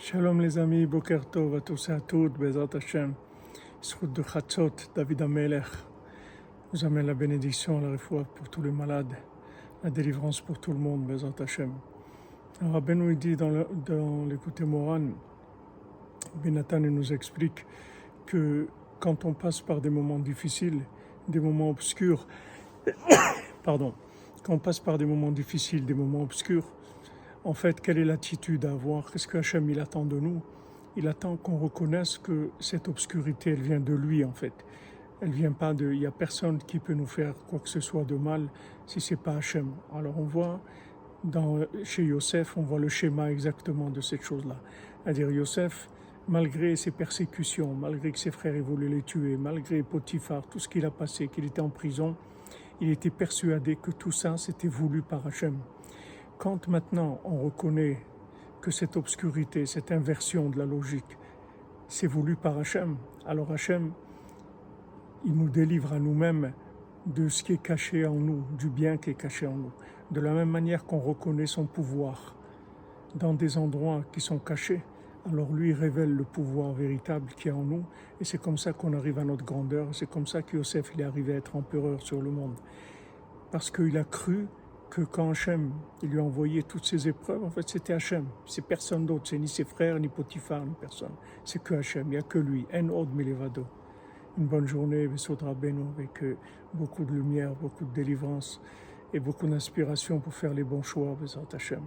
Shalom les amis, Boker Tov à tous et à toutes, Bezat Hashem. Srout de Chatzot, David Amelech vous amène la bénédiction, la réfoua pour tous les malades, la délivrance pour tout le monde, Bezat Hashem. Alors nous dit dans, l'écouté Moran, Benatan nous explique que quand on passe par des moments difficiles, des moments obscurs, pardon, quand on passe par des moments difficiles, des moments obscurs, en fait, quelle est l'attitude à avoir? Qu'est-ce que Hachem il attend de nous? Il attend qu'on reconnaisse que cette obscurité, elle vient de lui, en fait. Elle vient pas de. Il n'y a personne qui peut nous faire quoi que ce soit de mal si c'est pas Hachem. Alors on voit chez Yosef, on voit le schéma exactement de cette chose-là. C'est-à-dire Yosef, malgré ses persécutions, malgré que ses frères aient voulu les tuer, malgré Potiphar, tout ce qu'il a passé, qu'il était en prison, il était persuadé que tout ça, c'était voulu par Hachem. Quand maintenant on reconnaît que cette obscurité, cette inversion de la logique, c'est voulu par Hachem, alors Hachem, il nous délivre à nous-mêmes de ce qui est caché en nous, du bien qui est caché en nous. De la même manière qu'on reconnaît son pouvoir dans des endroits qui sont cachés, alors lui révèle le pouvoir véritable qui est en nous, et c'est comme ça qu'on arrive à notre grandeur, c'est comme ça que Yosef il est arrivé à être empereur sur le monde. Parce qu'il a cru que quand Hachem lui a envoyé toutes ces épreuves, en fait c'était Hachem, c'est personne d'autre, c'est ni ses frères, ni Potiphar, ni personne. C'est que Hachem, il n'y a que lui, En Od Milevado. Une bonne journée, Vesodra Beno, avec beaucoup de lumière, beaucoup de délivrance et beaucoup d'inspiration pour faire les bons choix, Besat Hachem.